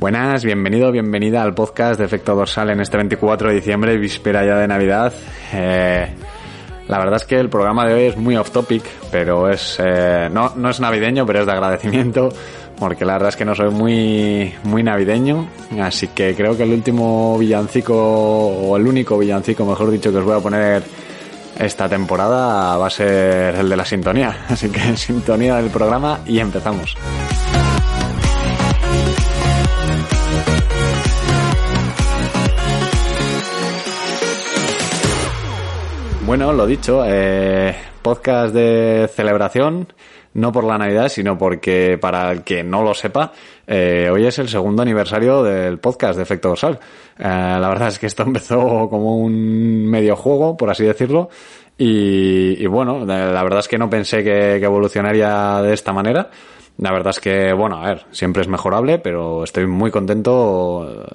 Buenas, bienvenido, bienvenida al podcast de Efecto Dorsal en este 24 de diciembre, víspera ya de Navidad. Eh, la verdad es que el programa de hoy es muy off topic, pero es eh, no, no es navideño, pero es de agradecimiento, porque la verdad es que no soy muy, muy navideño, así que creo que el último villancico, o el único villancico, mejor dicho, que os voy a poner esta temporada va a ser el de la sintonía. Así que sintonía del programa y empezamos. Bueno, lo dicho, eh, podcast de celebración, no por la Navidad, sino porque para el que no lo sepa, eh, hoy es el segundo aniversario del podcast de Efecto Dorsal. Eh, la verdad es que esto empezó como un medio juego, por así decirlo, y, bueno, la verdad es que no pensé que evolucionaría de esta manera. La verdad es que, bueno, a ver, siempre es mejorable, pero estoy muy contento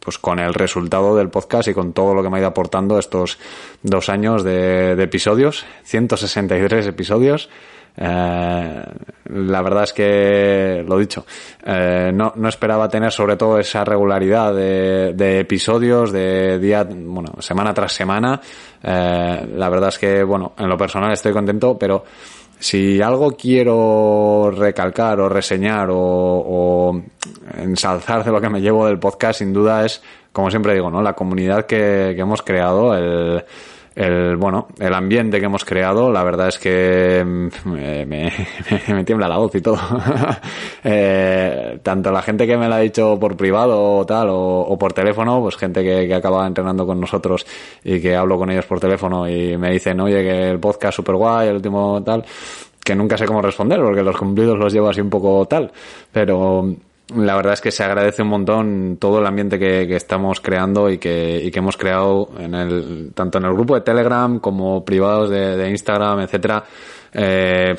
pues con el resultado del podcast y con todo lo que me ha ido aportando estos dos años de, de episodios, 163 episodios. Eh, la verdad es que, lo dicho, eh, no, no esperaba tener sobre todo esa regularidad de, de episodios, de día, bueno, semana tras semana. Eh, la verdad es que, bueno, en lo personal estoy contento, pero si algo quiero recalcar o reseñar o, ensalzar de lo que me llevo del podcast, sin duda es, como siempre digo, ¿no? La comunidad que, que hemos creado, el, el, bueno, el ambiente que hemos creado, la verdad es que me, me, me tiembla la voz y todo. eh, tanto la gente que me lo ha dicho por privado o tal, o, o por teléfono, pues gente que, que acaba entrenando con nosotros y que hablo con ellos por teléfono y me dicen, oye, que el podcast super guay, el último tal, que nunca sé cómo responder porque los cumplidos los llevo así un poco tal, pero la verdad es que se agradece un montón todo el ambiente que, que estamos creando y que, y que, hemos creado en el, tanto en el grupo de Telegram como privados de, de Instagram, etcétera. Eh,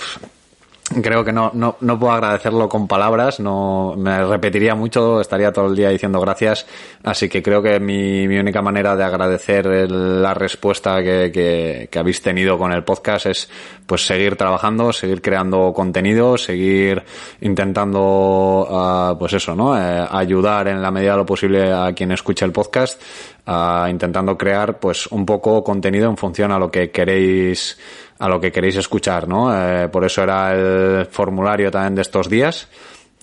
creo que no, no, no puedo agradecerlo con palabras, no me repetiría mucho, estaría todo el día diciendo gracias, así que creo que mi, mi única manera de agradecer la respuesta que, que, que, habéis tenido con el podcast es pues seguir trabajando, seguir creando contenido, seguir intentando uh, pues eso, ¿no? Eh, ayudar en la medida de lo posible a quien escuche el podcast, uh, intentando crear pues un poco contenido en función a lo que queréis a lo que queréis escuchar, ¿no? Eh, por eso era el formulario también de estos días.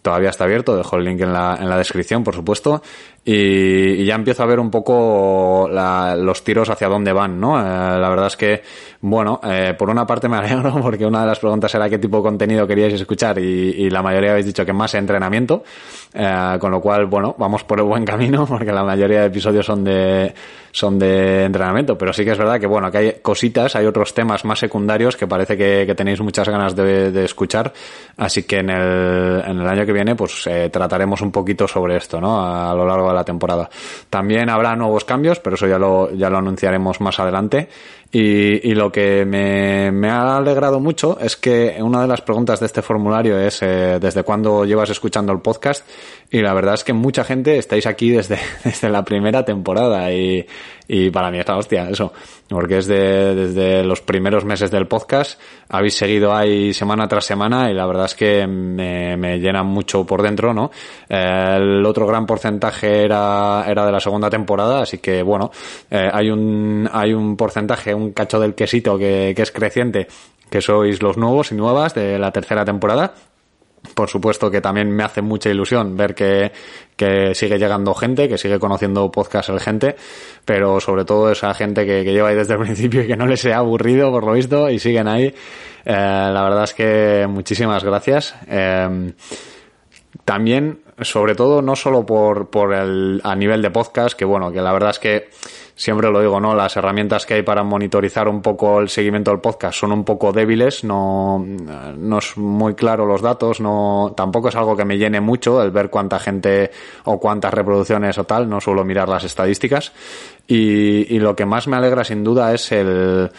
Todavía está abierto, dejo el link en la, en la descripción, por supuesto. Y, ya empiezo a ver un poco la, los tiros hacia dónde van, ¿no? Eh, la verdad es que, bueno, eh, por una parte me alegro porque una de las preguntas era qué tipo de contenido queríais escuchar y, y la mayoría habéis dicho que más entrenamiento, eh, con lo cual, bueno, vamos por el buen camino porque la mayoría de episodios son de, son de entrenamiento, pero sí que es verdad que, bueno, que hay cositas, hay otros temas más secundarios que parece que, tenéis muchas ganas de, de, escuchar, así que en el, en el año que viene, pues eh, trataremos un poquito sobre esto, ¿no? A, a lo largo la temporada. También habrá nuevos cambios, pero eso ya lo, ya lo anunciaremos más adelante. Y, y lo que me, me, ha alegrado mucho es que una de las preguntas de este formulario es eh, desde cuándo llevas escuchando el podcast y la verdad es que mucha gente estáis aquí desde, desde la primera temporada y, y para mí es la hostia eso, porque es de, desde los primeros meses del podcast, habéis seguido ahí semana tras semana y la verdad es que me, me llena mucho por dentro, ¿no? Eh, el otro gran porcentaje era, era de la segunda temporada, así que bueno, eh, hay un, hay un porcentaje, un cacho del quesito que, es creciente, que sois los nuevos y nuevas de la tercera temporada por supuesto que también me hace mucha ilusión ver que, que sigue llegando gente, que sigue conociendo podcast el gente, pero sobre todo esa gente que, que lleva ahí desde el principio y que no les ha aburrido por lo visto y siguen ahí. Eh, la verdad es que muchísimas gracias. Eh, también sobre todo no solo por, por el, a nivel de podcast, que bueno, que la verdad es que siempre lo digo, ¿no? Las herramientas que hay para monitorizar un poco el seguimiento del podcast son un poco débiles, no, no es muy claro los datos, no, tampoco es algo que me llene mucho el ver cuánta gente o cuántas reproducciones o tal, no suelo mirar las estadísticas. Y, y lo que más me alegra sin duda es el,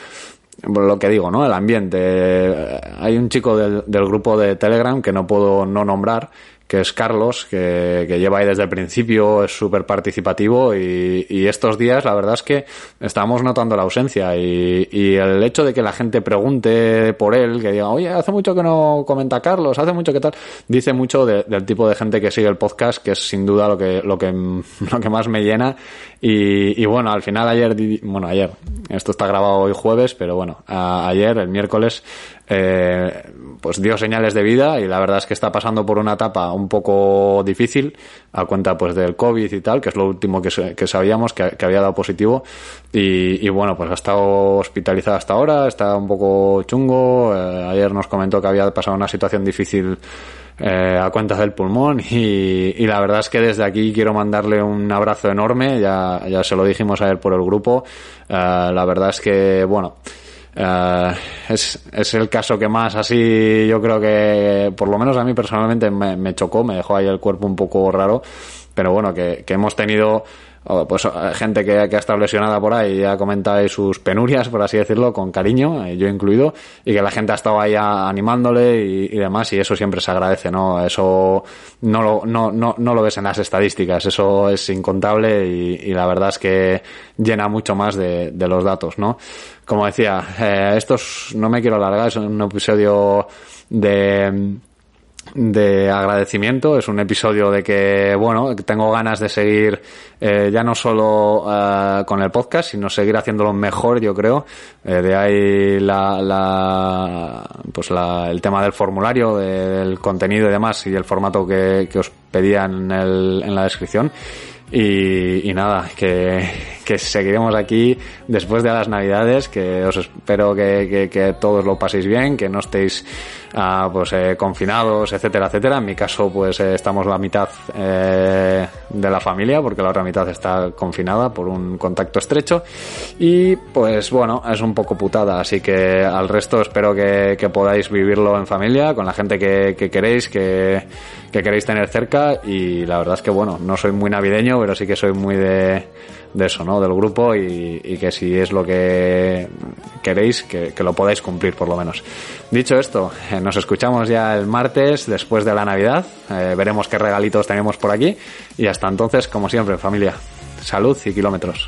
lo que digo, ¿no? El ambiente. Hay un chico del, del, grupo de Telegram que no puedo no nombrar, que es Carlos, que, que lleva ahí desde el principio, es súper participativo y, y, estos días la verdad es que estamos notando la ausencia y, y, el hecho de que la gente pregunte por él, que diga, oye, hace mucho que no comenta Carlos, hace mucho que tal, dice mucho de, del tipo de gente que sigue el podcast, que es sin duda lo que, lo que, lo que más me llena. Y, y bueno, al final ayer, bueno, ayer, esto está grabado hoy jueves, pero bueno, a, ayer, el miércoles, eh, pues dio señales de vida y la verdad es que está pasando por una etapa un poco difícil a cuenta pues del COVID y tal, que es lo último que, que sabíamos que, había dado positivo. Y, bueno, pues ha estado hospitalizada hasta ahora, está un poco chungo, eh, ayer nos comentó que había pasado una situación difícil eh, a cuenta del pulmón y, y, la verdad es que desde aquí quiero mandarle un abrazo enorme, ya, ya se lo dijimos ayer por el grupo, eh, la verdad es que bueno, Uh, es, es, el caso que más así yo creo que por lo menos a mí personalmente me, me chocó, me dejó ahí el cuerpo un poco raro, pero bueno, que, que hemos tenido pues gente que, que, ha estado lesionada por ahí y ha comentado sus penurias, por así decirlo, con cariño, yo incluido, y que la gente ha estado ahí animándole y, y demás, y eso siempre se agradece, ¿no? Eso no lo, no, no, no lo ves en las estadísticas, eso es incontable y, y la verdad es que llena mucho más de, de los datos, ¿no? Como decía, eh, estos no me quiero alargar, es un episodio de de agradecimiento. Es un episodio de que, bueno, tengo ganas de seguir eh, ya no solo uh, con el podcast, sino seguir haciéndolo mejor, yo creo. Eh, de ahí la, la pues la, el tema del formulario, del contenido y demás, y el formato que, que os pedía en, el, en la descripción. Y, nada, que, que, seguiremos aquí después de las navidades, que os espero que, que, que todos lo paséis bien, que no estéis uh, pues eh, confinados, etcétera, etcétera. En mi caso, pues eh, estamos la mitad eh, de la familia, porque la otra mitad está confinada por un contacto estrecho. Y pues bueno, es un poco putada, así que al resto espero que, podáis vivirlo en familia, con la gente que, que queréis, que, que queréis tener cerca. Y la verdad es que bueno, no soy muy navideño, pero sí que soy muy de de eso, ¿no? Del grupo y, que si es lo que queréis, que, que, lo podáis cumplir por lo menos. Dicho esto, eh, nos escuchamos ya el martes después de la Navidad. Eh, veremos qué regalitos tenemos por aquí. Y hasta entonces, como siempre, familia, salud y kilómetros.